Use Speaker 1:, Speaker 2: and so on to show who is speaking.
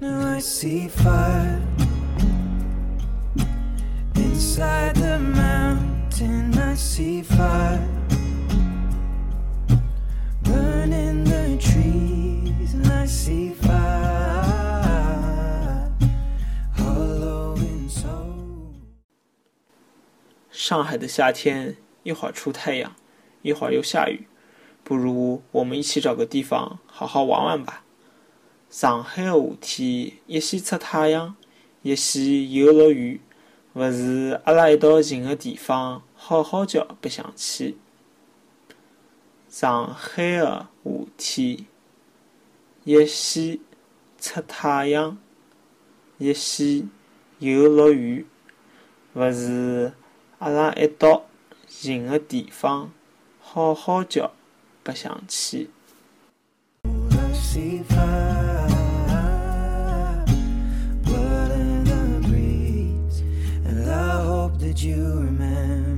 Speaker 1: Now I see fire inside the mountain. I see fire burning the trees, and I see fire hollow in soul.
Speaker 2: 上海的夏天，一会儿出太阳，一会儿又下雨，不如我们一起找个地方好好玩玩吧。上海的夏天，一先出太阳，一先又落雨，勿是阿拉一道寻个地方好好叫白相去。上海的夏天，一先出太阳，一先又落雨，勿是阿拉一道寻个地方好好叫白相去。
Speaker 1: you remember?